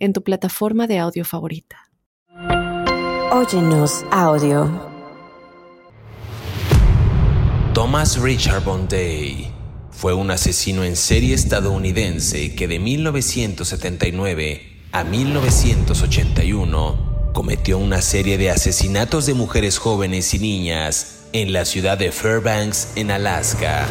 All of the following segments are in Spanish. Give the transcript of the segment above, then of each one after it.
en tu plataforma de audio favorita. Óyenos audio. Thomas Richard Bonday fue un asesino en serie estadounidense que de 1979 a 1981 cometió una serie de asesinatos de mujeres jóvenes y niñas en la ciudad de Fairbanks, en Alaska.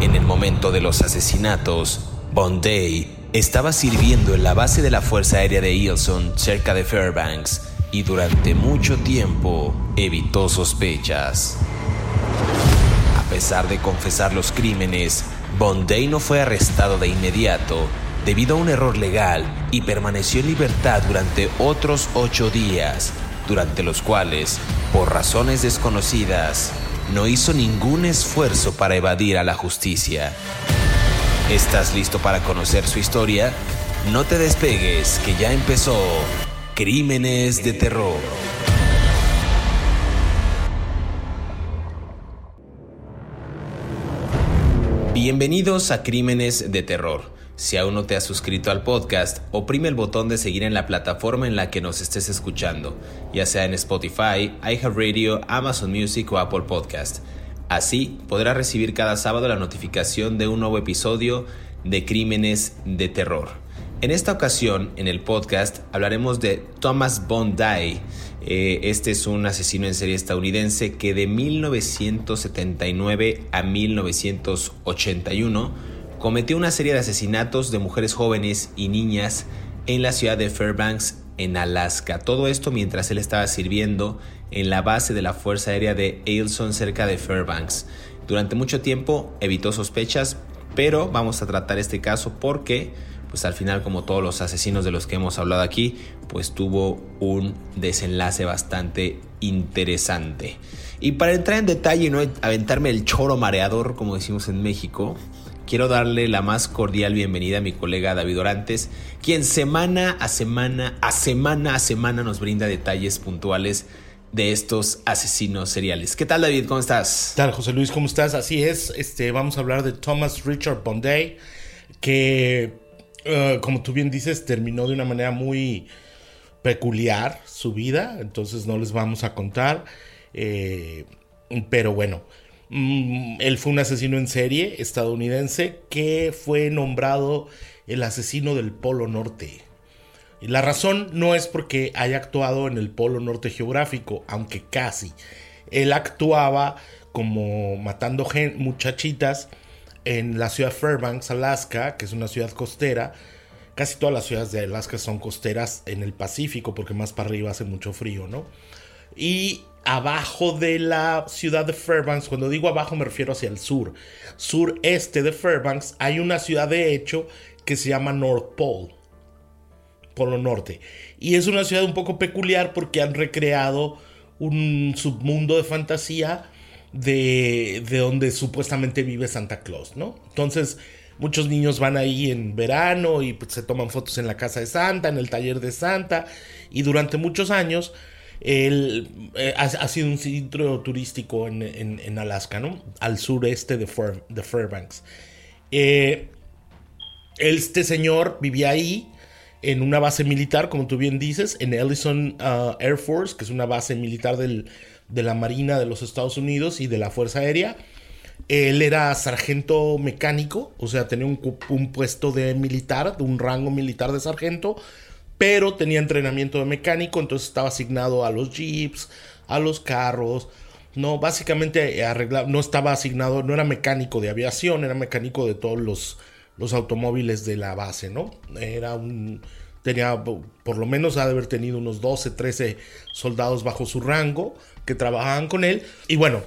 En el momento de los asesinatos, Bonday estaba sirviendo en la base de la Fuerza Aérea de Ilson, cerca de Fairbanks, y durante mucho tiempo evitó sospechas. A pesar de confesar los crímenes, Bonday no fue arrestado de inmediato debido a un error legal y permaneció en libertad durante otros ocho días, durante los cuales, por razones desconocidas, no hizo ningún esfuerzo para evadir a la justicia. ¿Estás listo para conocer su historia? No te despegues, que ya empezó Crímenes de Terror. Bienvenidos a Crímenes de Terror si aún no te has suscrito al podcast, oprime el botón de seguir en la plataforma en la que nos estés escuchando, ya sea en Spotify, iHeartRadio, Amazon Music o Apple Podcast. Así podrás recibir cada sábado la notificación de un nuevo episodio de Crímenes de Terror. En esta ocasión, en el podcast, hablaremos de Thomas Bondi. Eh, este es un asesino en serie estadounidense que de 1979 a 1981 cometió una serie de asesinatos de mujeres jóvenes y niñas en la ciudad de Fairbanks, en Alaska. Todo esto mientras él estaba sirviendo en la base de la Fuerza Aérea de Ailson cerca de Fairbanks. Durante mucho tiempo evitó sospechas, pero vamos a tratar este caso porque pues al final como todos los asesinos de los que hemos hablado aquí, pues tuvo un desenlace bastante interesante. Y para entrar en detalle y no aventarme el choro mareador como decimos en México, quiero darle la más cordial bienvenida a mi colega David Orantes, quien semana a semana, a semana a semana nos brinda detalles puntuales de estos asesinos seriales. ¿Qué tal David? ¿Cómo estás? ¿Qué tal José Luis? ¿Cómo estás? Así es, este, vamos a hablar de Thomas Richard Bonday, que eh, como tú bien dices, terminó de una manera muy peculiar su vida, entonces no les vamos a contar, eh, pero bueno, Mm, él fue un asesino en serie estadounidense que fue nombrado el asesino del Polo Norte. La razón no es porque haya actuado en el Polo Norte geográfico, aunque casi. Él actuaba como matando muchachitas en la ciudad de Fairbanks, Alaska, que es una ciudad costera. Casi todas las ciudades de Alaska son costeras en el Pacífico, porque más para arriba hace mucho frío, ¿no? Y abajo de la ciudad de Fairbanks, cuando digo abajo me refiero hacia el sur, sureste de Fairbanks, hay una ciudad de hecho que se llama North Pole, Polo Norte. Y es una ciudad un poco peculiar porque han recreado un submundo de fantasía de, de donde supuestamente vive Santa Claus, ¿no? Entonces, muchos niños van ahí en verano y pues, se toman fotos en la casa de Santa, en el taller de Santa, y durante muchos años eh, ha, sido un centro turístico en, Alaska, ¿no? Al sureste de, de Fairbanks. Eh, este señor vivía ahí en una base militar, como tú bien dices, en Ellison uh, Air Force, que es una base militar de la Marina de los Estados Unidos y de la Fuerza Aérea. Él era sargento mecánico, o sea, tenía un, un puesto de militar, de un rango militar de sargento, pero tenía entrenamiento de mecánico, entonces estaba asignado a los jeeps, a los carros, no, básicamente arreglaba, no estaba asignado, no era mecánico de aviación, era mecánico de todos los, los automóviles de la base, ¿no? Era un, tenía, por lo menos ha de haber tenido unos 12, 13 soldados bajo su rango que trabajaban con él, y bueno,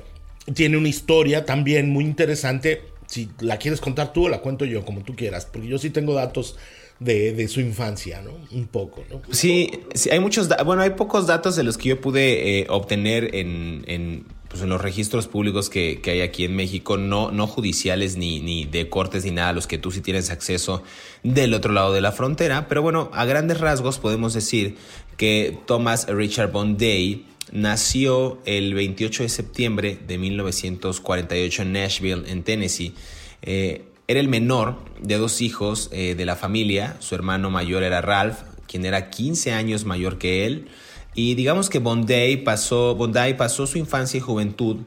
tiene una historia también muy interesante si la quieres contar tú la cuento yo, como tú quieras, porque yo sí tengo datos de, su infancia, ¿no? Un poco, ¿no? Sí, sí hay muchos, bueno, hay pocos datos de los que yo pude eh, obtener en, pues en los registros públicos que, hay aquí en México, no, no judiciales ni, ni de cortes ni nada, los que tú sí tienes acceso del otro lado de la frontera, pero bueno, a grandes rasgos podemos decir que Thomas Richard Day nació el 28 de septiembre de 1948 en Nashville, en Tennessee. Eh, era el menor de dos hijos eh, de la familia. Su hermano mayor era Ralph, quien era 15 años mayor que él. Y digamos que Bondi pasó, pasó su infancia y juventud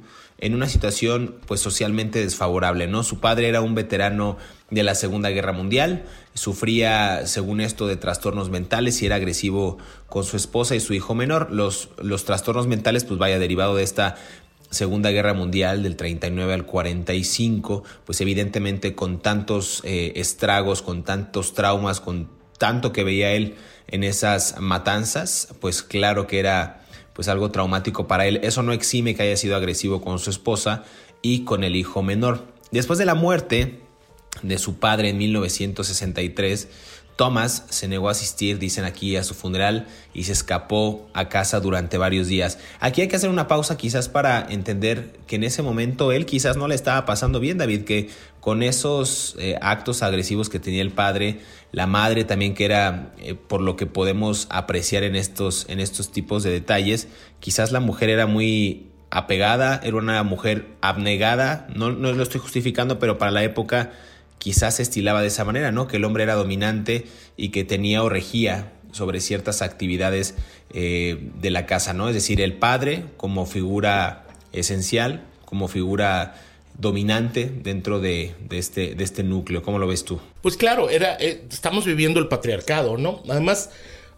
en una situación pues socialmente desfavorable, ¿no? Su padre era un veterano de la Segunda Guerra Mundial, sufría, según esto, de trastornos mentales y era agresivo con su esposa y su hijo menor. Los, los trastornos mentales, pues vaya, derivado de esta Segunda Guerra Mundial del 39 al 45, pues evidentemente con tantos eh, estragos, con tantos traumas, con tanto que veía él en esas matanzas, pues claro que era pues algo traumático para él. Eso no exime que haya sido agresivo con su esposa y con el hijo menor. Después de la muerte de su padre en 1963, Thomas se negó a asistir, dicen aquí, a su funeral y se escapó a casa durante varios días. Aquí hay que hacer una pausa quizás para entender que en ese momento él quizás no le estaba pasando bien, David, que con esos eh, actos agresivos que tenía el padre, la madre también que era, eh, por lo que podemos apreciar en estos, en estos tipos de detalles, quizás la mujer era muy apegada, era una mujer abnegada, no, no lo estoy justificando, pero para la época quizás se estilaba de esa manera, ¿no? Que el hombre era dominante y que tenía o regía sobre ciertas actividades eh, de la casa, ¿no? Es decir, el padre como figura esencial, como figura dominante dentro de, este, de este núcleo. ¿Cómo lo ves tú? Pues claro, era, eh, estamos viviendo el patriarcado, ¿no? Además,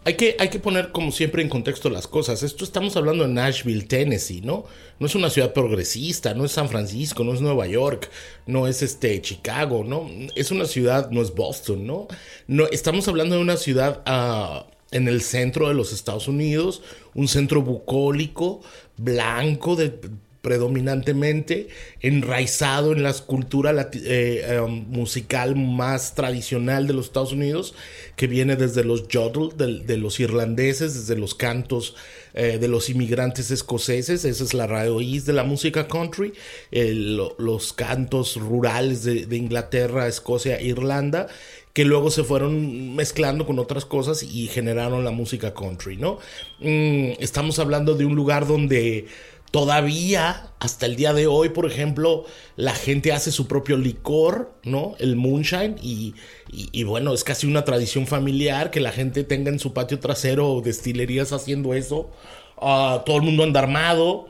hay que, hay que poner como siempre en contexto las cosas. Esto estamos hablando de Nashville, Tennessee, ¿no? No es una ciudad progresista, no es San Francisco, no es Nueva York, no es este Chicago, ¿no? Es una ciudad, no es Boston, ¿no? no estamos hablando de una ciudad ah, en el centro de los Estados Unidos, un centro bucólico, blanco, de predominantemente enraizado en la escultura eh, em, musical más tradicional de los Estados Unidos, que viene desde los yodel, de, los irlandeses, desde los cantos eh, de los inmigrantes escoceses, esa es la raíz de la música country, los cantos rurales de, Inglaterra, Escocia, Irlanda, que luego se fueron mezclando con otras cosas y generaron la música country, ¿no? Mm, estamos hablando de un lugar donde Todavía, hasta el día de hoy, por ejemplo, la gente hace su propio licor, ¿no? El moonshine. Y, bueno, es casi una tradición familiar que la gente tenga en su patio trasero destilerías haciendo eso. Ah, todo el mundo anda armado.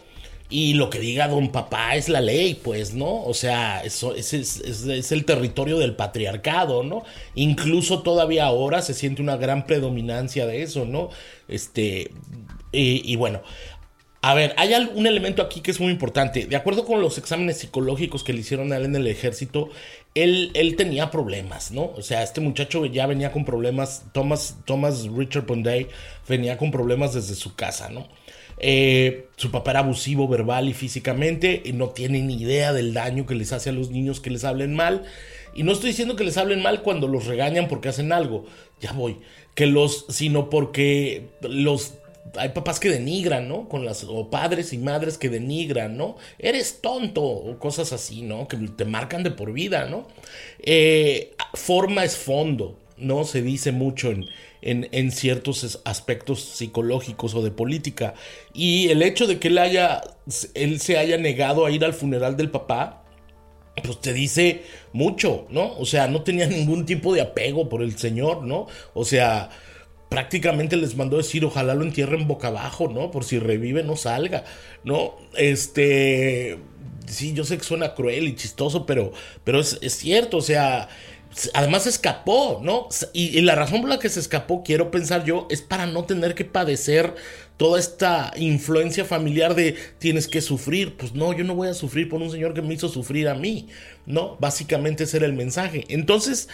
Y lo que diga don papá es la ley, pues, ¿no? O sea, eso, es, el territorio del patriarcado, ¿no? Incluso todavía ahora se siente una gran predominancia de eso, ¿no? Este, y, y bueno, a ver, hay un elemento aquí que es muy importante. De acuerdo con los exámenes psicológicos que le hicieron a él en el ejército, él, él tenía problemas, ¿no? O sea, este muchacho ya venía con problemas, Thomas, Thomas Richard Bonday venía con problemas desde su casa, ¿no? Eh, su papá era abusivo verbal y físicamente, y no tiene ni idea del daño que les hace a los niños que les hablen mal. Y no estoy diciendo que les hablen mal cuando los regañan porque hacen algo, ya voy, que los, sino porque los hay papás que denigran, ¿no? Con las, o padres y madres que denigran, ¿no? Eres tonto, o cosas así, ¿no? Que te marcan de por vida, ¿no? Eh, forma es fondo, ¿no? Se dice mucho en, en, ciertos aspectos psicológicos o de política. Y el hecho de que él haya, él se haya negado a ir al funeral del papá, pues te dice mucho, ¿no? O sea, no tenía ningún tipo de apego por el señor, ¿no? O sea, prácticamente les mandó decir, ojalá lo entierren boca abajo, ¿no? Por si revive, no salga, ¿no? Este, sí, yo sé que suena cruel y chistoso, pero, pero es, cierto, o sea, además escapó, ¿no? Y, la razón por la que se escapó, quiero pensar yo, es para no tener que padecer toda esta influencia familiar de tienes que sufrir. Pues no, yo no voy a sufrir por un señor que me hizo sufrir a mí, ¿no? Básicamente ese era el mensaje. Entonces,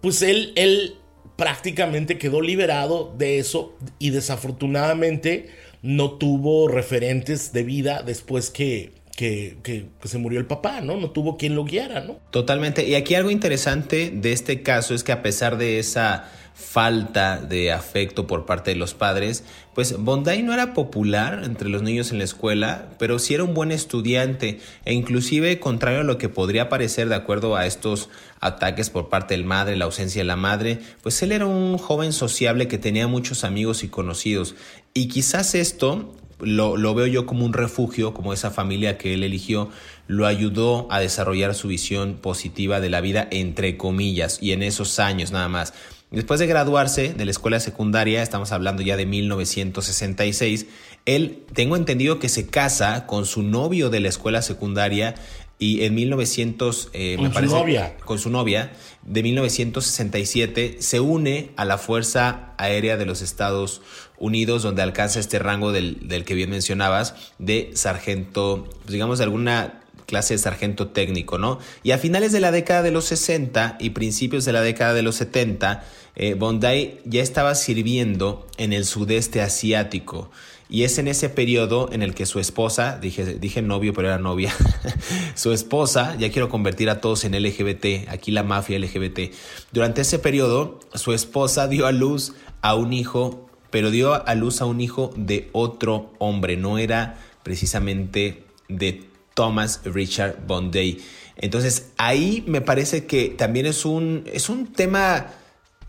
pues él, él prácticamente quedó liberado de eso y desafortunadamente no tuvo referentes de vida después que, que, que, se murió el papá, ¿no? No tuvo quien lo guiara, ¿no? Totalmente. Y aquí algo interesante de este caso es que a pesar de esa falta de afecto por parte de los padres, pues Bondi no era popular entre los niños en la escuela, pero sí era un buen estudiante e inclusive contrario a lo que podría parecer de acuerdo a estos ataques por parte del madre, la ausencia de la madre, pues él era un joven sociable que tenía muchos amigos y conocidos y quizás esto lo, veo yo como un refugio, como esa familia que él eligió, lo ayudó a desarrollar su visión positiva de la vida, entre comillas, y en esos años nada más. Después de graduarse de la escuela secundaria, estamos hablando ya de 1966, él, tengo entendido que se casa con su novio de la escuela secundaria y en 1900, eh, con su novia. con su novia, de 1967, se une a la Fuerza Aérea de los Estados Unidos, donde alcanza este rango del, del que bien mencionabas, de sargento, digamos, de alguna clase de sargento técnico, ¿no? Y a finales de la década de los 60 y principios de la década de los 70, eh, Bondi ya estaba sirviendo en el sudeste asiático. Y es en ese periodo en el que su esposa, dije, dije novio, pero era novia, su esposa, ya quiero convertir a todos en LGBT, aquí la mafia LGBT. Durante ese periodo, su esposa dio a luz a un hijo, pero dio a luz a un hijo de otro hombre, no era precisamente de Thomas Richard Bondi. Entonces ahí me parece que también es un, es un tema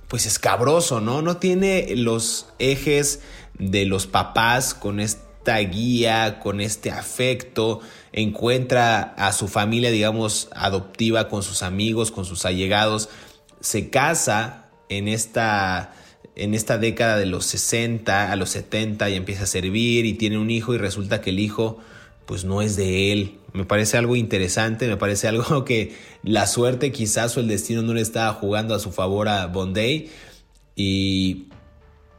pues escabroso, ¿no? No tiene los ejes de los papás con esta guía, con este afecto, encuentra a su familia, digamos, adoptiva con sus amigos, con sus allegados, se casa en esta en esta década de los 60 a los 70 y empieza a servir y tiene un hijo y resulta que el hijo pues no es de él. Me parece algo interesante, me parece algo que la suerte quizás o el destino no le estaba jugando a su favor a Bondi. Y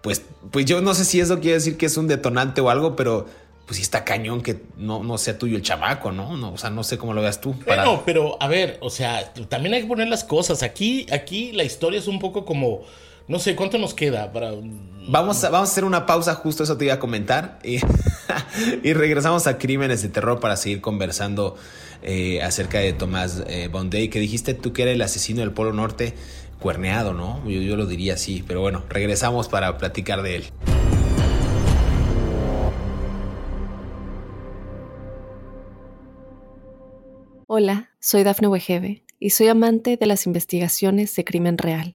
pues, pues yo no sé si eso quiere decir que es un detonante o algo, pero pues sí está cañón que no, no sea tuyo el chamaco, ¿no? ¿no? O sea, no sé cómo lo veas tú. Para... pero a ver, o sea, también hay que poner las cosas. Aquí, aquí la historia es un poco como no sé, ¿cuánto nos queda para...? Vamos a, vamos a hacer una pausa, justo eso te iba a comentar. Y, y regresamos a Crímenes de Terror para seguir conversando eh, acerca de Tomás eh, Bonday, que dijiste tú que era el asesino del Polo Norte cuerneado, ¿no? Yo, yo lo diría así, pero bueno, regresamos para platicar de él. Hola, soy Dafne Wegebe y soy amante de las investigaciones de crimen real.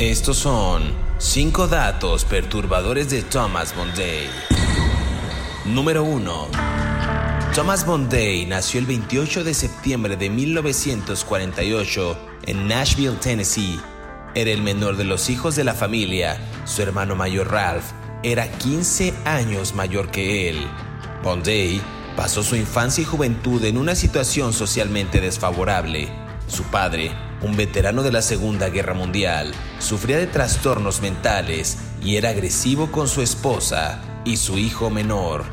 Estos son 5 datos perturbadores de Thomas Bondi. Número 1. Thomas Bondi nació el 28 de septiembre de 1948 en Nashville, Tennessee. Era el menor de los hijos de la familia. Su hermano mayor Ralph era 15 años mayor que él. Bondi pasó su infancia y juventud en una situación socialmente desfavorable. Su padre un veterano de la Segunda Guerra Mundial, sufría de trastornos mentales y era agresivo con su esposa y su hijo menor.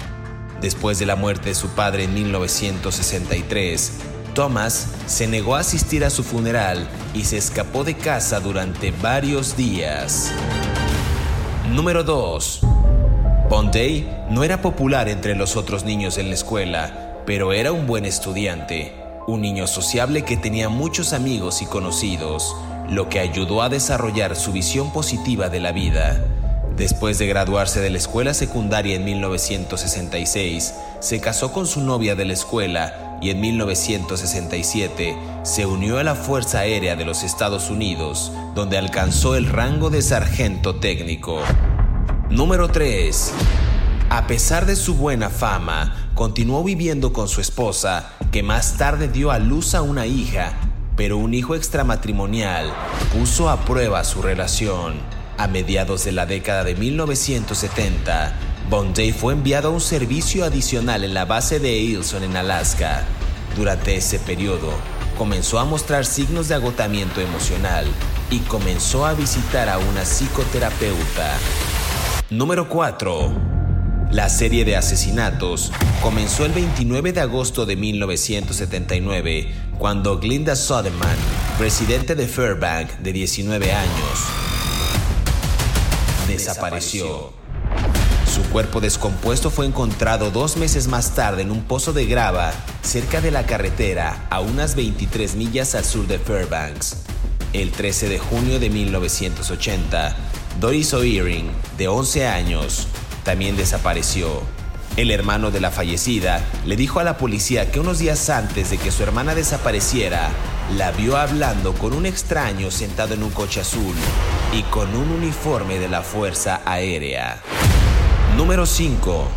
Después de la muerte de su padre en 1963, Thomas se negó a asistir a su funeral y se escapó de casa durante varios días. Número 2. Bondey no era popular entre los otros niños en la escuela, pero era un buen estudiante un niño sociable que tenía muchos amigos y conocidos, lo que ayudó a desarrollar su visión positiva de la vida. Después de graduarse de la escuela secundaria en 1966, se casó con su novia de la escuela y en 1967 se unió a la Fuerza Aérea de los Estados Unidos, donde alcanzó el rango de sargento técnico. Número 3. A pesar de su buena fama, continuó viviendo con su esposa, que más tarde dio a luz a una hija, pero un hijo extramatrimonial puso a prueba su relación. A mediados de la década de 1970, Bondi fue enviado a un servicio adicional en la base de Ilson en Alaska. Durante ese periodo, comenzó a mostrar signos de agotamiento emocional y comenzó a visitar a una psicoterapeuta. Número 4. La serie de asesinatos comenzó el 29 de agosto de 1979, cuando Glinda Soderman, presidente de Fairbank de 19 años, desapareció. Su cuerpo descompuesto fue encontrado dos meses más tarde en un pozo de grava cerca de la carretera a unas 23 millas al sur de Fairbanks. El 13 de junio de 1980, Doris O'Earing, de 11 años, también desapareció. El hermano de la fallecida le dijo a la policía que unos días antes de que su hermana desapareciera, la vio hablando con un extraño sentado en un coche azul y con un uniforme de la Fuerza Aérea. Número 5.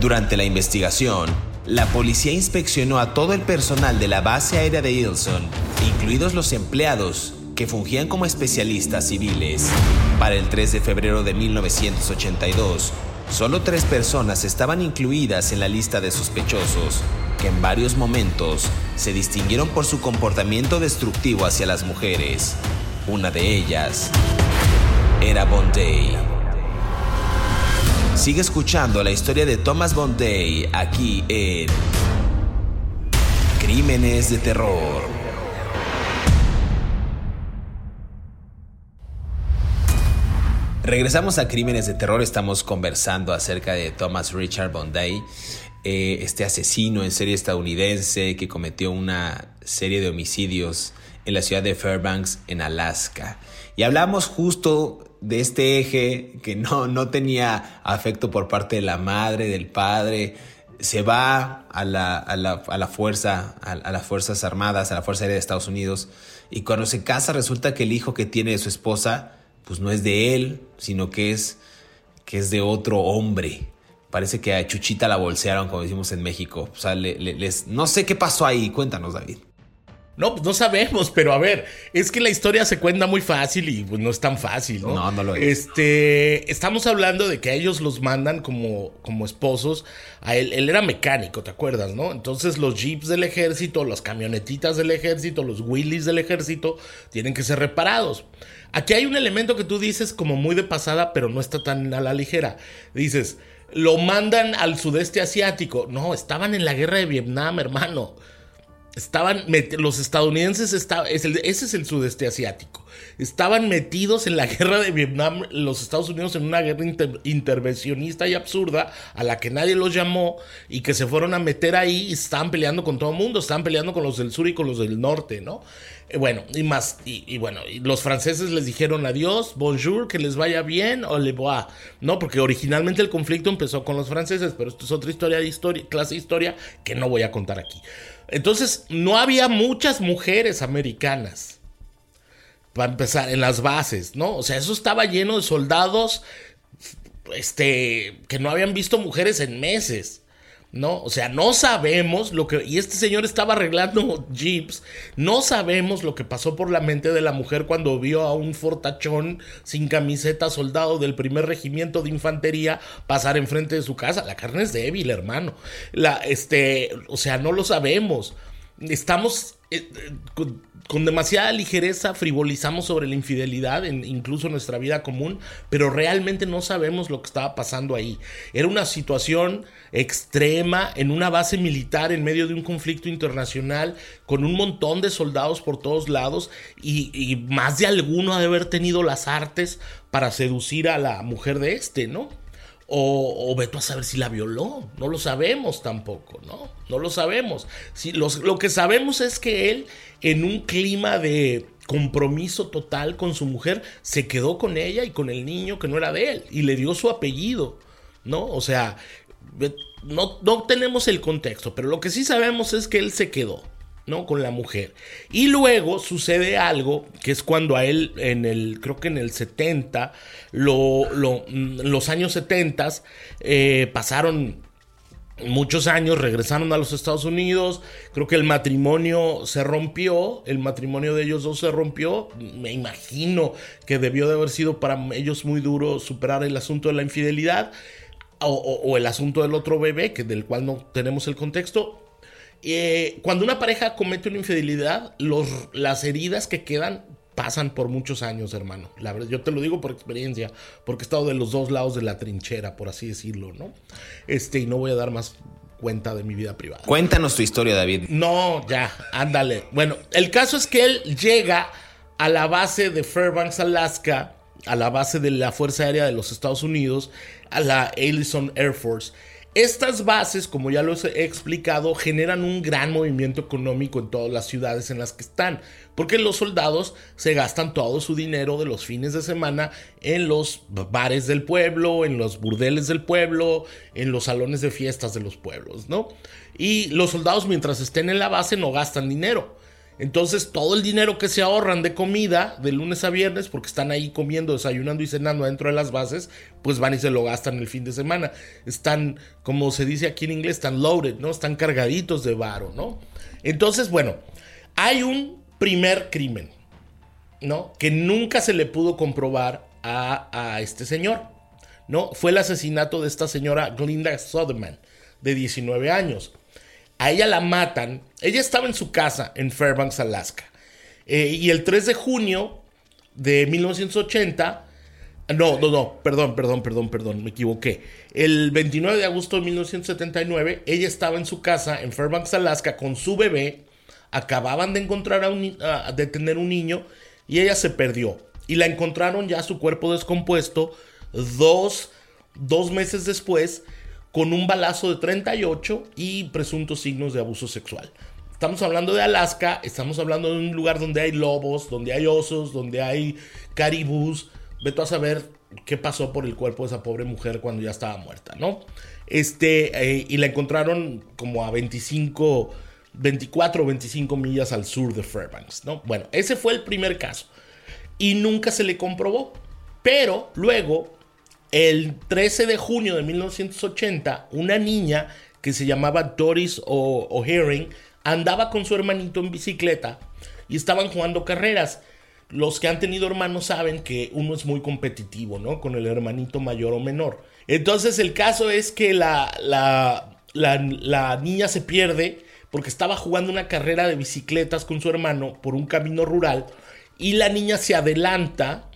Durante la investigación, la policía inspeccionó a todo el personal de la base aérea de Ilson, incluidos los empleados que fungían como especialistas civiles. Para el 3 de febrero de 1982, Solo tres personas estaban incluidas en la lista de sospechosos, que en varios momentos se distinguieron por su comportamiento destructivo hacia las mujeres. Una de ellas era Bonday. Sigue escuchando la historia de Thomas Bonday aquí en Crímenes de Terror. Regresamos a Crímenes de Terror, estamos conversando acerca de Thomas Richard Bondi, eh, este asesino en serie estadounidense que cometió una serie de homicidios en la ciudad de Fairbanks, en Alaska. Y hablamos justo de este eje que no, no tenía afecto por parte de la madre, del padre, se va a la, a la, a la fuerza, a, a, las Fuerzas Armadas, a la Fuerza Aérea de Estados Unidos, y cuando se casa resulta que el hijo que tiene de su esposa pues no es de él, sino que es, que es de otro hombre. Parece que a Chuchita la bolsearon, como decimos en México. O sea, les, no sé qué pasó ahí. Cuéntanos, David. No, pues no sabemos, pero a ver, es que la historia se cuenta muy fácil y pues no es tan fácil, ¿no? No, no lo es. Este, estamos hablando de que a ellos los mandan como, como esposos. A él, él era mecánico, ¿te acuerdas, no? Entonces los jeeps del ejército, las camionetitas del ejército, los Willys del ejército tienen que ser reparados. Aquí hay un elemento que tú dices como muy de pasada, pero no está tan a la ligera. Dices, lo mandan al sudeste asiático. No, estaban en la guerra de Vietnam, hermano. Estaban, los estadounidenses, ese es el sudeste asiático. Estaban metidos en la guerra de Vietnam, los Estados Unidos en una guerra intervencionista y absurda a la que nadie los llamó y que se fueron a meter ahí y estaban peleando con todo el mundo, estaban peleando con los del sur y con los del norte, ¿no? Eh, bueno, y más, y, bueno, los franceses les dijeron adiós, bonjour, que les vaya bien, o le revoir, ¿no? Porque originalmente el conflicto empezó con los franceses, pero esto es otra historia de historia, clase de historia que no voy a contar aquí. Entonces, no había muchas mujeres americanas. Para empezar, en las bases, ¿no? O sea, eso estaba lleno de soldados este, que no habían visto mujeres en meses. ¿No? O sea, no sabemos lo que... Y este señor estaba arreglando jeeps. No sabemos lo que pasó por la mente de la mujer cuando vio a un fortachón sin camiseta soldado del primer regimiento de infantería pasar enfrente de su casa. La carne es débil, hermano. La, este, o sea, no lo sabemos. Estamos... Eh, eh, demasiada ligereza frivolizamos sobre la infidelidad, en, incluso en nuestra vida común, pero realmente no sabemos lo que estaba pasando ahí. Era una situación extrema en una base militar en medio de un conflicto internacional con un montón de soldados por todos lados y, más de alguno ha de haber tenido las artes para seducir a la mujer de este, ¿no? O, o a saber si la violó. No lo sabemos tampoco, ¿no? No lo sabemos. Si, lo que sabemos es que él, en un clima de compromiso total con su mujer, se quedó con ella y con el niño que no era de él y le dio su apellido, ¿no? O sea, no, no tenemos el contexto, pero lo que sí sabemos es que él se quedó. ¿no? Con la mujer. Y luego sucede algo que es cuando a él, en el, creo que en el 70, lo, mm, los años 70, eh, pasaron muchos años, regresaron a los Estados Unidos, creo que el matrimonio se rompió, el matrimonio de ellos dos se rompió, me imagino que debió de haber sido para ellos muy duro superar el asunto de la infidelidad. O, el asunto del otro bebé, que del cual no tenemos el contexto, eh, cuando una pareja comete una infidelidad, los, las heridas que quedan pasan por muchos años, hermano. La verdad, yo te lo digo por experiencia, porque he estado de los dos lados de la trinchera, por así decirlo, ¿no? Este, y no voy a dar más cuenta de mi vida privada. Cuéntanos tu historia, David. No, ya, ándale. Bueno, el caso es que él llega a la base de Fairbanks, Alaska, a la base de la Fuerza Aérea de los Estados Unidos, a la Ellison Air Force. Estas bases, como ya lo he explicado, generan un gran movimiento económico en todas las ciudades en las que están, porque los soldados se gastan todo su dinero de los fines de semana en los bares del pueblo, en los burdeles del pueblo, en los salones de fiestas de los pueblos, ¿no? Y los soldados mientras estén en la base no gastan dinero. Entonces todo el dinero que se ahorran de comida de lunes a viernes, porque están ahí comiendo, desayunando y cenando dentro de las bases, pues van y se lo gastan el fin de semana. Están, como se dice aquí en inglés, están loaded, ¿no? Están cargaditos de varo, ¿no? Entonces, bueno, hay un primer crimen, ¿no? Que nunca se le pudo comprobar a, a este señor, ¿no? Fue el asesinato de esta señora Glinda Soderman, de 19 años. A ella la matan. Ella estaba en su casa en Fairbanks, Alaska. Eh, y el 3 de junio de 1980, no, no, no, perdón, perdón, perdón, perdón, me equivoqué. El 29 de agosto de 1979, ella estaba en su casa en Fairbanks, Alaska, con su bebé. Acababan de encontrar a un, de tener un niño y ella se perdió. Y la encontraron ya su cuerpo descompuesto dos, dos meses después con un balazo de 38 y presuntos signos de abuso sexual. Estamos hablando de Alaska, estamos hablando de un lugar donde hay lobos, donde hay osos, donde hay caribús. Veto a saber qué pasó por el cuerpo de esa pobre mujer cuando ya estaba muerta, ¿no? Este, eh, y la encontraron como a 25, 24 o 25 millas al sur de Fairbanks, ¿no? Bueno, ese fue el primer caso. Y nunca se le comprobó. Pero luego el 13 de junio de 1980, una niña que se llamaba Doris O'Haring andaba con su hermanito en bicicleta y estaban jugando carreras. Los que han tenido hermanos saben que uno es muy competitivo, ¿no? Con el hermanito mayor o menor. Entonces el caso es que la, la, la niña se pierde porque estaba jugando una carrera de bicicletas con su hermano por un camino rural y la niña se adelanta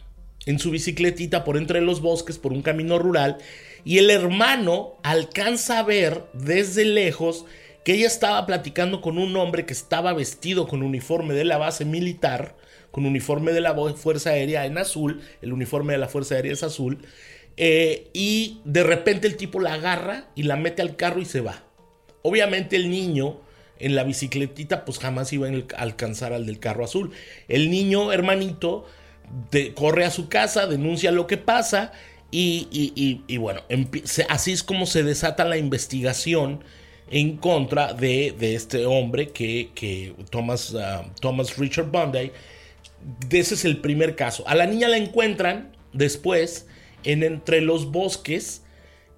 en su bicicletita por entre los bosques, por un camino rural, y el hermano alcanza a ver desde lejos que ella estaba platicando con un hombre que estaba vestido con uniforme de la base militar, con uniforme de la Fuerza Aérea en azul, el uniforme de la Fuerza Aérea es azul, eh, y de repente el tipo la agarra y la mete al carro y se va. Obviamente el niño en la bicicletita pues jamás iba a alcanzar al del carro azul. El niño hermanito corre a su casa, denuncia lo que pasa y, bueno, así es como se desata la investigación en contra de, este hombre que, Thomas, ah, Thomas Richard Bundy. Ese es el primer caso. A la niña la encuentran después en entre los bosques,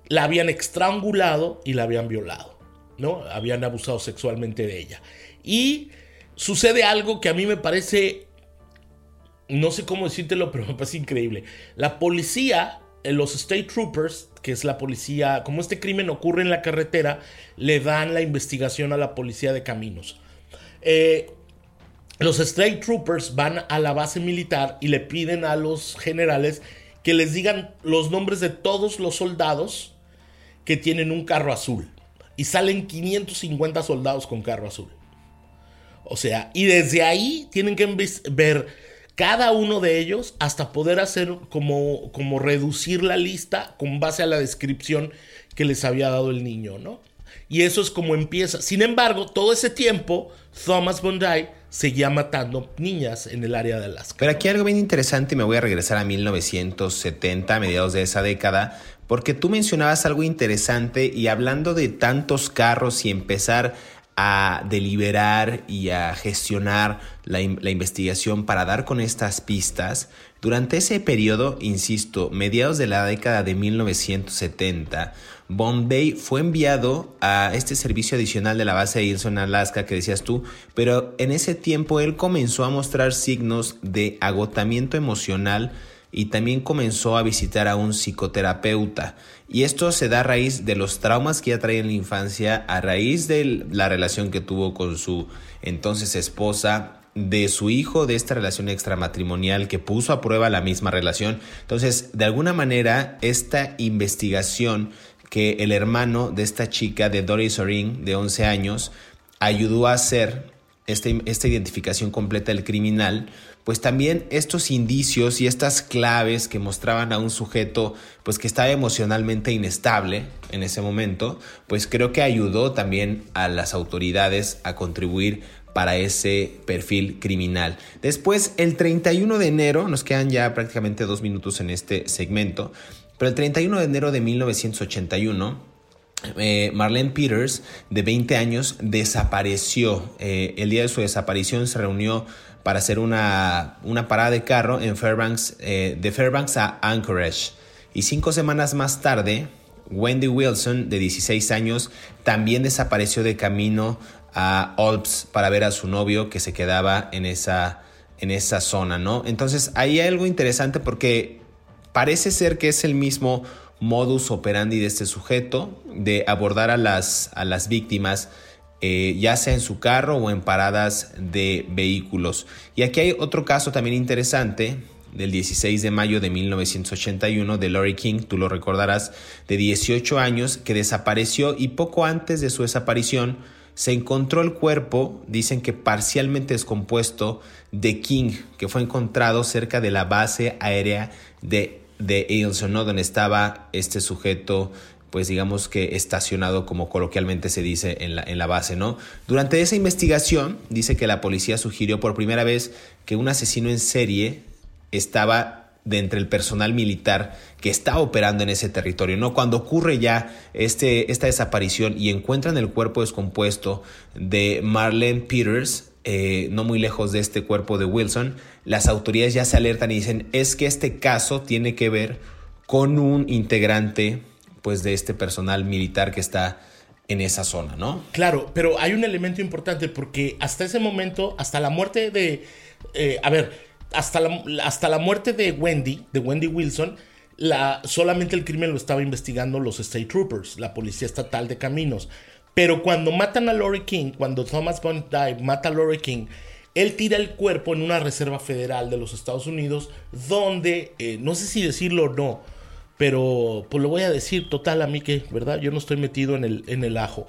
la habían estrangulado y la habían violado, ¿no? Habían abusado sexualmente de ella. Y sucede algo que a mí me parece no sé cómo decírtelo, pero me parece increíble. La policía, eh, los State Troopers, que es la policía, como este crimen ocurre en la carretera, le dan la investigación a la policía de caminos. Eh, los State Troopers van a la base militar y le piden a los generales que les digan los nombres de todos los soldados que tienen un carro azul. Y salen 550 soldados con carro azul. O sea, y desde ahí tienen que ver cada uno de ellos hasta poder hacer como, como reducir la lista con base a la descripción que les había dado el niño, ¿no? Y eso es como empieza. Sin embargo, todo ese tiempo, Thomas Bondi seguía matando niñas en el área de Alaska. Pero aquí algo bien interesante, y me voy a regresar a 1970, a mediados de esa década, porque tú mencionabas algo interesante y hablando de tantos carros y empezar a deliberar y a gestionar la, investigación para dar con estas pistas, durante ese periodo, insisto, mediados de la década de 1970, Bombay fue enviado a este servicio adicional de la base de Ilson, Alaska, que decías tú, pero en ese tiempo él comenzó a mostrar signos de agotamiento emocional y también comenzó a visitar a un psicoterapeuta. Y esto se da a raíz de los traumas que ya traía en la infancia, a raíz de la relación que tuvo con su entonces esposa, de su hijo, de esta relación extramatrimonial que puso a prueba la misma relación. Entonces, de alguna manera, esta investigación que el hermano de esta chica, de Doris Oring, de 11 años, ayudó a hacer esta identificación completa del criminal, pues también estos indicios y estas claves que mostraban a un sujeto pues que estaba emocionalmente inestable en ese momento, pues creo que ayudó también a las autoridades a contribuir para ese perfil criminal. Después, el 31 de enero, nos quedan ya prácticamente dos minutos en este segmento, pero el 31 de enero de 1981, eh, Marlene Peters, de 20 años, desapareció. Eh, el día de su desaparición se reunió para hacer una, una parada de carro en Fairbanks, eh, de Fairbanks a Anchorage. Y cinco semanas más tarde, Wendy Wilson, de 16 años, también desapareció de camino a Olps para ver a su novio que se quedaba en esa, en esa zona, ¿no? Entonces hay algo interesante porque parece ser que es el mismo modus operandi de este sujeto de abordar a las, a las víctimas eh, ya sea en su carro o en paradas de vehículos. Y aquí hay otro caso también interesante del 16 de mayo de 1981 de Lori King, tú lo recordarás, de 18 años, que desapareció y poco antes de su desaparición se encontró el cuerpo, dicen que parcialmente descompuesto, de King, que fue encontrado cerca de la base aérea de, de ¿no? donde estaba este sujeto pues digamos que estacionado como coloquialmente se dice en la, en la base, ¿no? Durante esa investigación dice que la policía sugirió por primera vez que un asesino en serie estaba de entre el personal militar que está operando en ese territorio. ¿no? Cuando ocurre ya este, esta desaparición y encuentran el cuerpo descompuesto de Marlene Peters, eh, no muy lejos de este cuerpo de Wilson, las autoridades ya se alertan y dicen es que este caso tiene que ver con un integrante pues de este personal militar que está en esa zona, ¿no? Claro, pero hay un elemento importante porque hasta ese momento, hasta la muerte de, eh, a ver, hasta la, hasta la muerte de Wendy, de Wendy Wilson, la, solamente el crimen lo estaba investigando los State Troopers, la Policía Estatal de Caminos. Pero cuando matan a Lori King, cuando Thomas Bondi mata a Lori King, él tira el cuerpo en una reserva federal de los Estados Unidos, donde, eh, no sé si decirlo o no, pero pues lo voy a decir total a mí que, ¿verdad? Yo no estoy metido en el, en el ajo.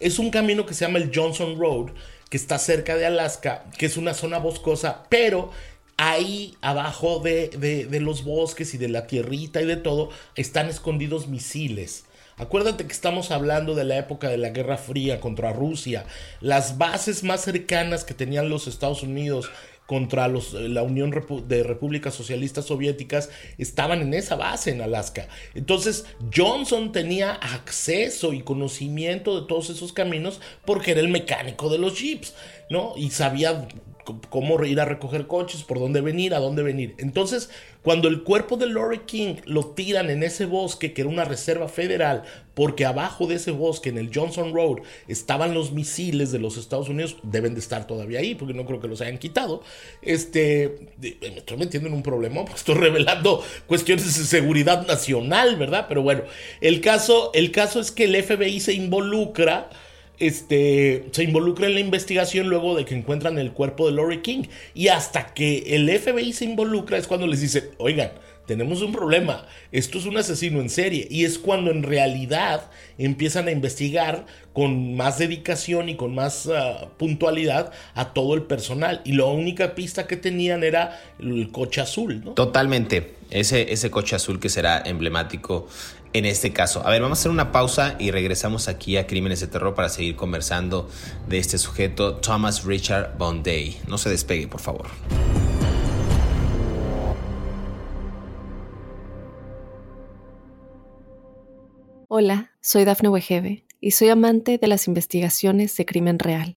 Es un camino que se llama el Johnson Road, que está cerca de Alaska, que es una zona boscosa, pero ahí abajo de, los bosques y de la tierrita y de todo están escondidos misiles. Acuérdate que estamos hablando de la época de la Guerra Fría contra Rusia. Las bases más cercanas que tenían los Estados Unidos contra los, la Unión de Repúblicas Socialistas Soviéticas estaban en esa base en Alaska. Entonces Johnson tenía acceso y conocimiento de todos esos caminos porque era el mecánico de los jeeps, ¿no? Y sabía cómo ir a recoger coches, por dónde venir, a dónde venir. Entonces, cuando el cuerpo de Lori King lo tiran en ese bosque, que era una reserva federal, porque abajo de ese bosque, en el Johnson Road, estaban los misiles de los Estados Unidos, deben de estar todavía ahí, porque no creo que los hayan quitado. Este, me estoy metiendo en un problema, porque estoy revelando cuestiones de seguridad nacional, ¿verdad? Pero bueno, el caso, el caso es que el FBI se involucra este, se involucra en la investigación luego de que encuentran el cuerpo de Lori King. Y hasta que el FBI se involucra es cuando les dice, oigan, tenemos un problema, esto es un asesino en serie. Y es cuando en realidad empiezan a investigar con más dedicación y con más ah, puntualidad a todo el personal. Y la única pista que tenían era el coche azul, ¿no? Totalmente. Ese, ese coche azul que será emblemático en este caso. A ver, vamos a hacer una pausa y regresamos aquí a Crímenes de Terror para seguir conversando de este sujeto, Thomas Richard Bonday. No se despegue, por favor. Hola, soy Dafne Wegebe y soy amante de las investigaciones de crimen real.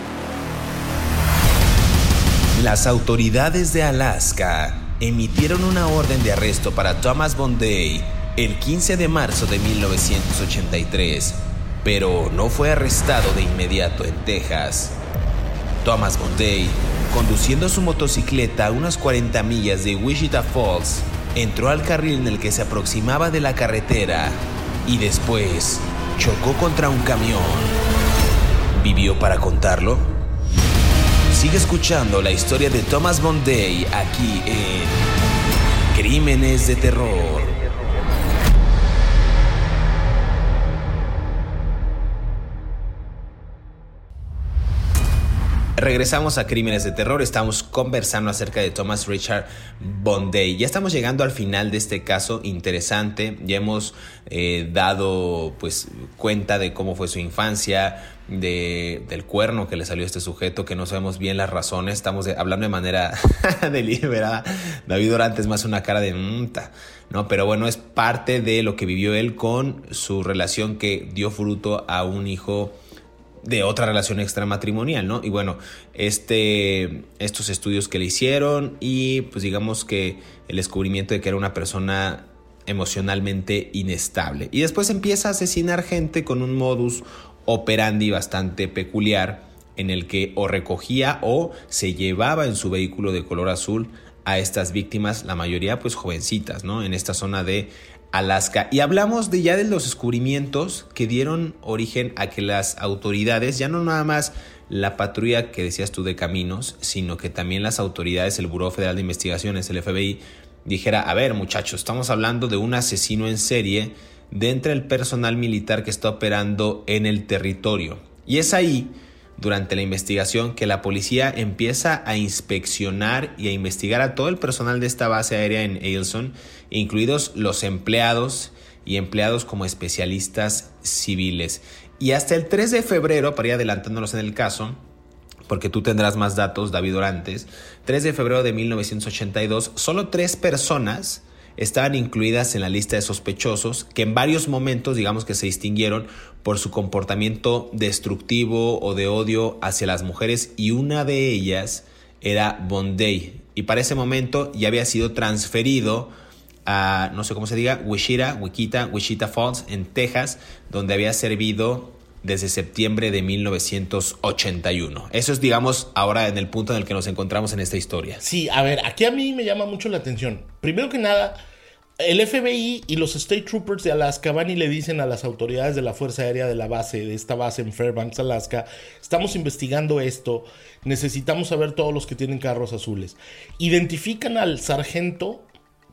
Las autoridades de Alaska emitieron una orden de arresto para Thomas Bonday el 15 de marzo de 1983 pero no fue arrestado de inmediato en Texas. Thomas Monday, conduciendo su motocicleta a unas 40 millas de Wichita Falls, entró al carril en el que se aproximaba de la carretera y después chocó contra un camión. ¿Vivió para contarlo? Sigue escuchando la historia de Thomas Monday aquí en Crímenes de Terror. Regresamos a Crímenes de Terror, estamos conversando acerca de Thomas Richard Bonday. Ya estamos llegando al final de este caso interesante, ya hemos eh, dado pues cuenta de cómo fue su infancia, de, del cuerno que le salió a este sujeto, que no sabemos bien las razones, estamos hablando de manera deliberada. David Durante es más una cara de... ¿no? Pero bueno, es parte de lo que vivió él con su relación que dio fruto a un hijo de otra relación extramatrimonial, ¿no? Y bueno, este, estos estudios que le hicieron y pues digamos que el descubrimiento de que era una persona emocionalmente inestable. Y después empieza a asesinar gente con un modus operandi bastante peculiar en el que o recogía o se llevaba en su vehículo de color azul a estas víctimas, la mayoría pues jovencitas, ¿no? En esta zona de Alaska. Y hablamos de ya de los descubrimientos que dieron origen a que las autoridades, ya no nada más la patrulla que decías tú de caminos, sino que también las autoridades, el Buró Federal de Investigaciones, el FBI, dijera, a ver muchachos, estamos hablando de un asesino en serie dentro del personal militar que está operando en el territorio. Y es ahí durante la investigación que la policía empieza a inspeccionar y a investigar a todo el personal de esta base aérea en Ailson, incluidos los empleados y empleados como especialistas civiles. Y hasta el 3 de febrero, para ir adelantándonos en el caso, porque tú tendrás más datos, David Orantes, 3 de febrero de 1982, solo tres personas estaban incluidas en la lista de sospechosos que en varios momentos digamos que se distinguieron por su comportamiento destructivo o de odio hacia las mujeres y una de ellas era Bondi y para ese momento ya había sido transferido a no sé cómo se diga Wichita, Wichita, Wichita Falls en Texas donde había servido desde septiembre de 1981. Eso es, digamos, ahora en el punto en el que nos encontramos en esta historia. Sí, a ver, aquí a mí me llama mucho la atención. Primero que nada, el FBI y los State Troopers de Alaska van y le dicen a las autoridades de la Fuerza Aérea de la base, de esta base en Fairbanks, Alaska, estamos investigando esto, necesitamos saber todos los que tienen carros azules. Identifican al sargento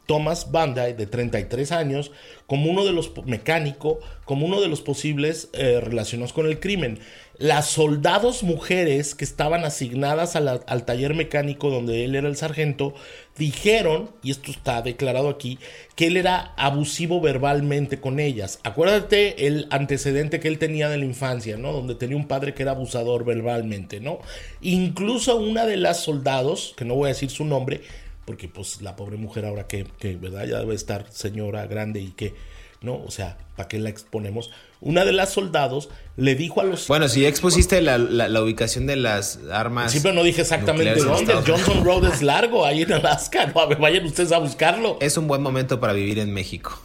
Thomas Bandai, de 33 años, como uno de los mecánico, como uno de los posibles eh, relacionados con el crimen. Las soldados mujeres que estaban asignadas al taller mecánico donde él era el sargento dijeron, y esto está declarado aquí, que él era abusivo verbalmente con ellas. Acuérdate el antecedente que él tenía de la infancia, ¿no? Donde tenía un padre que era abusador verbalmente, ¿no? Incluso una de las soldados, que no voy a decir su nombre, porque pues la pobre mujer ahora que, ¿verdad? Ya debe estar señora grande y que, ¿no? O sea, ¿para qué la exponemos? Una de las soldados le dijo a los... Bueno, si expusiste la, ubicación de las armas... Sí, pero no dije exactamente dónde. Johnson Road es largo, ahí en Alaska. No, vayan ustedes a buscarlo. Es un buen momento para vivir en México.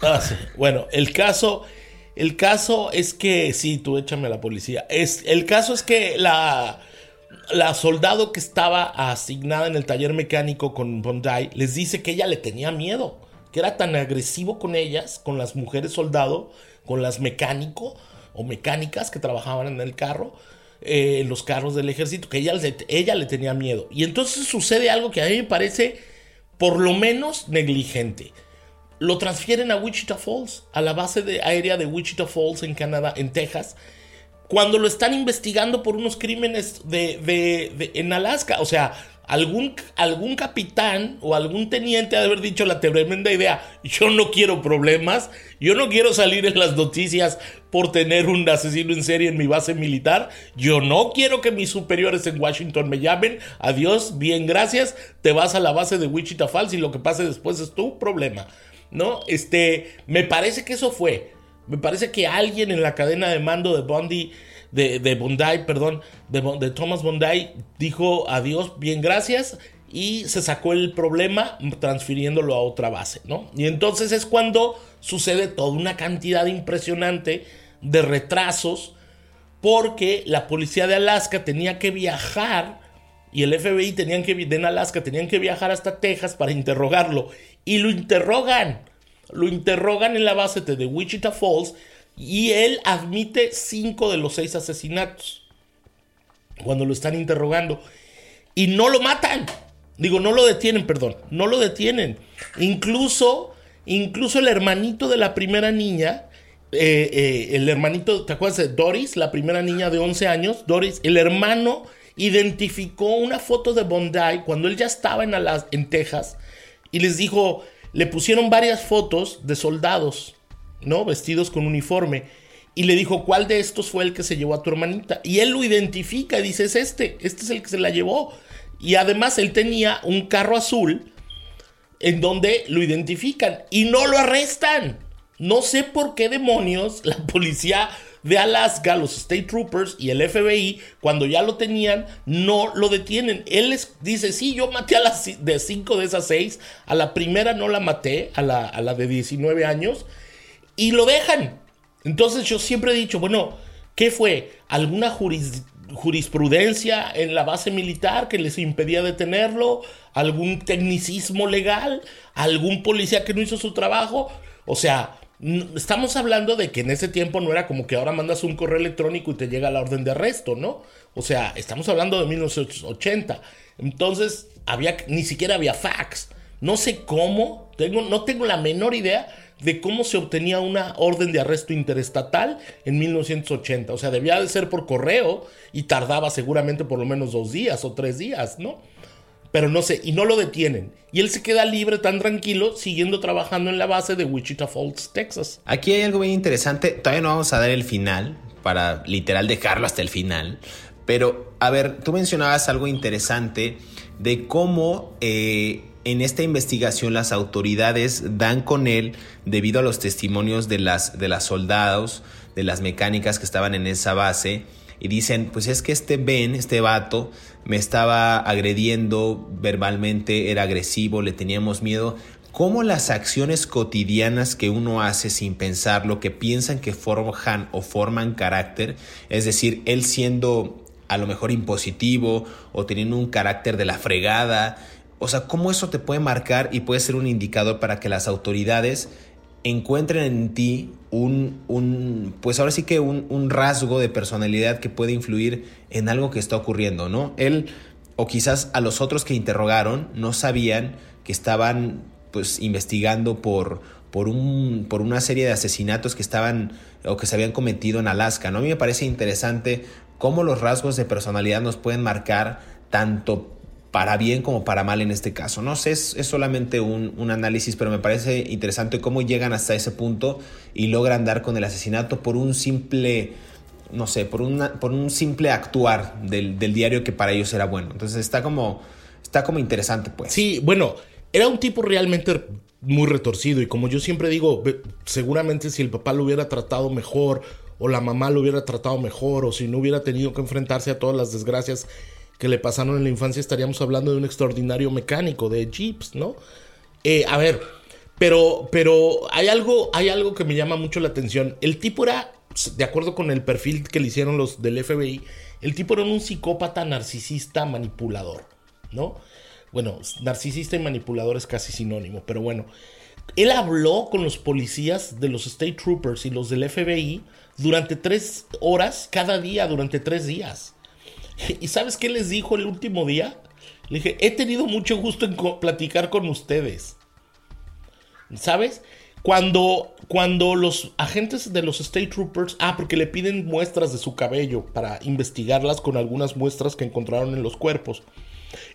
Ah, bueno, el caso... El caso es que... Sí, tú échame a la policía. Es, el caso es que la la soldado que estaba asignada en el taller mecánico con Bondi les dice que ella le tenía miedo, que era tan agresivo con ellas, con las mujeres soldado, con las mecánico o mecánicas que trabajaban en el carro, eh, en los carros del ejército, que ella, ella le tenía miedo. Y entonces sucede algo que a mí me parece por lo menos negligente. Lo transfieren a Wichita Falls, a la base de aérea de Wichita Falls en Canadá, en Texas, cuando lo están investigando por unos crímenes de, en Alaska. O sea, Algún, algún capitán o algún teniente ha de haber dicho la tremenda idea, yo no quiero problemas, yo no quiero salir en las noticias por tener un asesino en serie en mi base militar, yo no quiero que mis superiores en Washington me llamen, adiós, bien, gracias, te vas a la base de Wichita Falls y lo que pase después es tu problema, ¿no? Este, me parece que eso fue, me parece que alguien en la cadena de mando de Bondi de, de Bondi, perdón, de, de Thomas Bondi, dijo adiós, bien, gracias, y se sacó el problema transfiriéndolo a otra base, ¿no? Y entonces es cuando sucede toda una cantidad impresionante de retrasos porque la policía de Alaska tenía que viajar y el FBI tenían que en Alaska tenían que viajar hasta Texas para interrogarlo y lo interrogan, lo interrogan en la base de Wichita Falls y él admite cinco de los seis asesinatos cuando lo están interrogando. Y no lo matan. Digo, no lo detienen, perdón. No lo detienen. Incluso, incluso el hermanito de la primera niña, eh, eh, el hermanito, ¿te acuerdas de Doris? La primera niña de 11 años. Doris, el hermano identificó una foto de Bondi cuando él ya estaba en, en Texas y les dijo, le pusieron varias fotos de soldados ¿no? Vestidos con uniforme. Y le dijo, ¿cuál de estos fue el que se llevó a tu hermanita? Y él lo identifica y dice, es este, este es el que se la llevó. Y además él tenía un carro azul en donde lo identifican y no lo arrestan. No sé por qué demonios la policía de Alaska, los State Troopers y el FBI, cuando ya lo tenían, no lo detienen. Él les dice, sí, yo maté a las de cinco de esas seis, a la primera no la maté, a la, a la de 19 años, y lo dejan. Entonces yo siempre he dicho, bueno, ¿qué fue? ¿Alguna jurisprudencia en la base militar que les impedía detenerlo? ¿Algún tecnicismo legal? ¿Algún policía que no hizo su trabajo? O sea, estamos hablando de que en ese tiempo no era como que ahora mandas un correo electrónico y te llega la orden de arresto, ¿no? O sea, estamos hablando de 1980. Entonces, había, ni siquiera había fax. No sé cómo, tengo, no tengo la menor idea de cómo se obtenía una orden de arresto interestatal en 1980. O sea, debía de ser por correo y tardaba seguramente por lo menos dos días o tres días, ¿no? Pero no sé, y no lo detienen. Y él se queda libre, tan tranquilo, siguiendo trabajando en la base de Wichita Falls, Texas. Aquí hay algo bien interesante. Todavía no vamos a dar el final, para literal dejarlo hasta el final. Pero, a ver, tú mencionabas algo interesante de cómo eh, en esta investigación las autoridades dan con él debido a los testimonios de las, de las soldados, de las mecánicas que estaban en esa base y dicen, pues es que este Ben, este vato, me estaba agrediendo verbalmente, era agresivo, le teníamos miedo. ¿Cómo las acciones cotidianas que uno hace sin pensarlo, que piensan que forjan o forman carácter, es decir, él siendo a lo mejor impositivo o teniendo un carácter de la fregada, o sea, cómo eso te puede marcar y puede ser un indicador para que las autoridades encuentren en ti un, un pues ahora sí que un, un, rasgo de personalidad que puede influir en algo que está ocurriendo, ¿no? Él, o quizás a los otros que interrogaron, no sabían que estaban pues investigando por, por, un, por una serie de asesinatos que estaban o que se habían cometido en Alaska, ¿no? A mí me parece interesante cómo los rasgos de personalidad nos pueden marcar tanto para bien como para mal en este caso. No sé, es, solamente un, análisis, pero me parece interesante cómo llegan hasta ese punto y logran dar con el asesinato por un simple, no sé, por, una, por un simple actuar del, diario que para ellos era bueno. Entonces está como, está como interesante, pues. Sí, bueno, era un tipo realmente muy retorcido y como yo siempre digo, seguramente si el papá lo hubiera tratado mejor o la mamá lo hubiera tratado mejor o si no hubiera tenido que enfrentarse a todas las desgracias que le pasaron en la infancia, estaríamos hablando de un extraordinario mecánico de Jeeps, ¿no? Eh, a ver, pero, pero hay, algo, hay algo que me llama mucho la atención. El tipo era, de acuerdo con el perfil que le hicieron los del FBI, el tipo era un psicópata narcisista manipulador, ¿no? Bueno, narcisista y manipulador es casi sinónimo, pero bueno. Él habló con los policías de los State Troopers y los del FBI durante tres horas cada día, durante tres días. ¿Y sabes qué les dijo el último día? Le dije, he tenido mucho gusto en platicar con ustedes. ¿Sabes? Cuando, cuando los agentes de los State Troopers, ah, porque le piden muestras de su cabello para investigarlas con algunas muestras que encontraron en los cuerpos.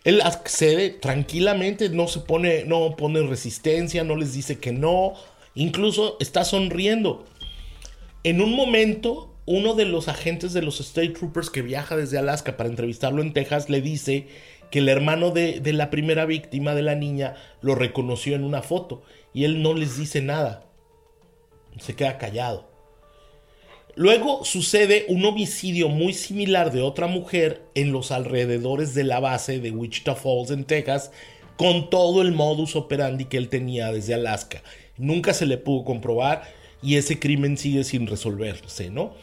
Él accede tranquilamente, no se pone, no pone resistencia, no les dice que no, incluso está sonriendo. En un momento, uno de los agentes de los State Troopers que viaja desde Alaska para entrevistarlo en Texas le dice que el hermano de, de la primera víctima de la niña lo reconoció en una foto y él no les dice nada. Se queda callado. Luego sucede un homicidio muy similar de otra mujer en los alrededores de la base de Wichita Falls en Texas con todo el modus operandi que él tenía desde Alaska. Nunca se le pudo comprobar y ese crimen sigue sin resolverse, ¿no?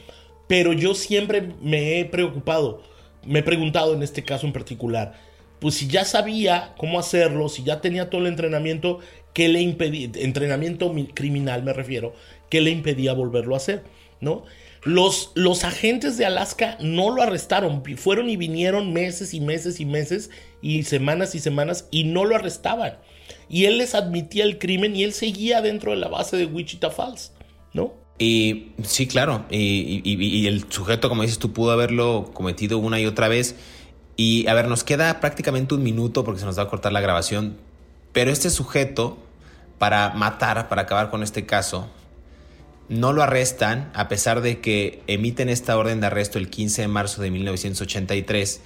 Pero yo siempre me he preocupado, me he preguntado en este caso en particular, pues si ya sabía cómo hacerlo, si ya tenía todo el entrenamiento, ¿qué le impedía, entrenamiento criminal me refiero, qué le impedía volverlo a hacer, ¿no? Los, los agentes de Alaska no lo arrestaron, fueron y vinieron meses y meses y meses y semanas y semanas y no lo arrestaban. Y él les admitía el crimen y él seguía dentro de la base de Wichita Falls, ¿no? Y sí, claro, y, el sujeto, como dices tú, pudo haberlo cometido una y otra vez. Y a ver, nos queda prácticamente un minuto porque se nos va a cortar la grabación, pero este sujeto, para matar, para acabar con este caso, no lo arrestan a pesar de que emiten esta orden de arresto el 15 de marzo de 1983,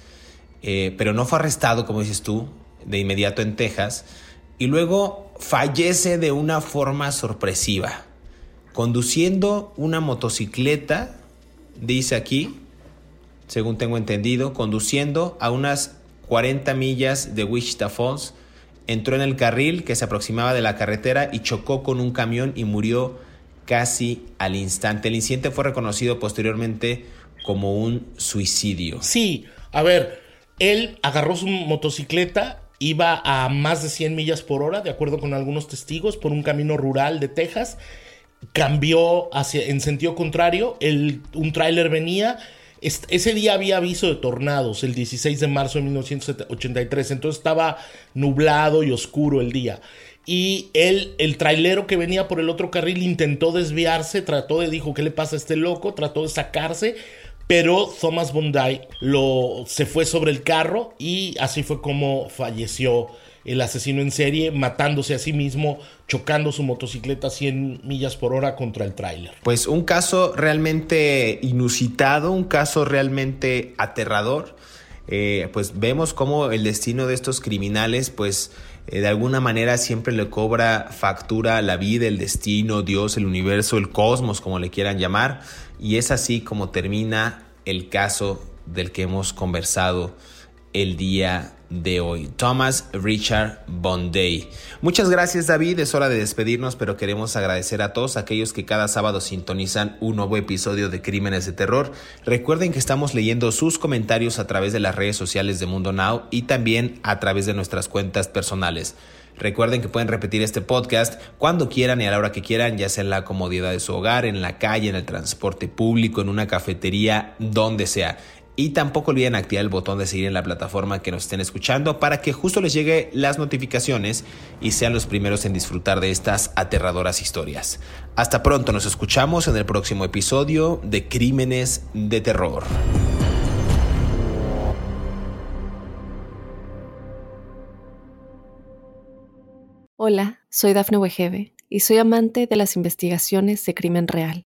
eh, pero no fue arrestado, como dices tú, de inmediato en Texas, y luego fallece de una forma sorpresiva, conduciendo una motocicleta, dice aquí, según tengo entendido, conduciendo a unas 40 millas de Wichita Falls, entró en el carril que se aproximaba de la carretera y chocó con un camión y murió casi al instante. El incidente fue reconocido posteriormente como un suicidio. Sí, a ver, él agarró su motocicleta, iba a más de 100 millas por hora, de acuerdo con algunos testigos, por un camino rural de Texas. Cambió hacia, en sentido contrario, el, un tráiler venía. ese día había aviso de tornados, el 16 de marzo de 1983, entonces estaba nublado y oscuro el día y él, el trailero que venía por el otro carril intentó desviarse, trató de, dijo, ¿qué le pasa a este loco? Trató de sacarse, pero Thomas Bondi lo, se fue sobre el carro y así fue como falleció el asesino en serie, matándose a sí mismo, chocando su motocicleta a 100 millas por hora contra el tráiler. Pues un caso realmente inusitado, un caso realmente aterrador. Eh, pues vemos cómo el destino de estos criminales, pues eh, de alguna manera siempre le cobra factura a la vida, el destino, Dios, el universo, el cosmos, como le quieran llamar. Y es así como termina el caso del que hemos conversado el día de hoy. Thomas Richard Bonday. Muchas gracias David, es hora de despedirnos, pero queremos agradecer a todos aquellos que cada sábado sintonizan un nuevo episodio de Crímenes de Terror. Recuerden que estamos leyendo sus comentarios a través de las redes sociales de Mundo Now y también a través de nuestras cuentas personales. Recuerden que pueden repetir este podcast cuando quieran y a la hora que quieran, ya sea en la comodidad de su hogar, en la calle, en el transporte público, en una cafetería, donde sea. Y tampoco olviden activar el botón de seguir en la plataforma que nos estén escuchando para que justo les llegue las notificaciones y sean los primeros en disfrutar de estas aterradoras historias. Hasta pronto, nos escuchamos en el próximo episodio de Crímenes de Terror. Hola, soy Dafne Wegebe y soy amante de las investigaciones de crimen real.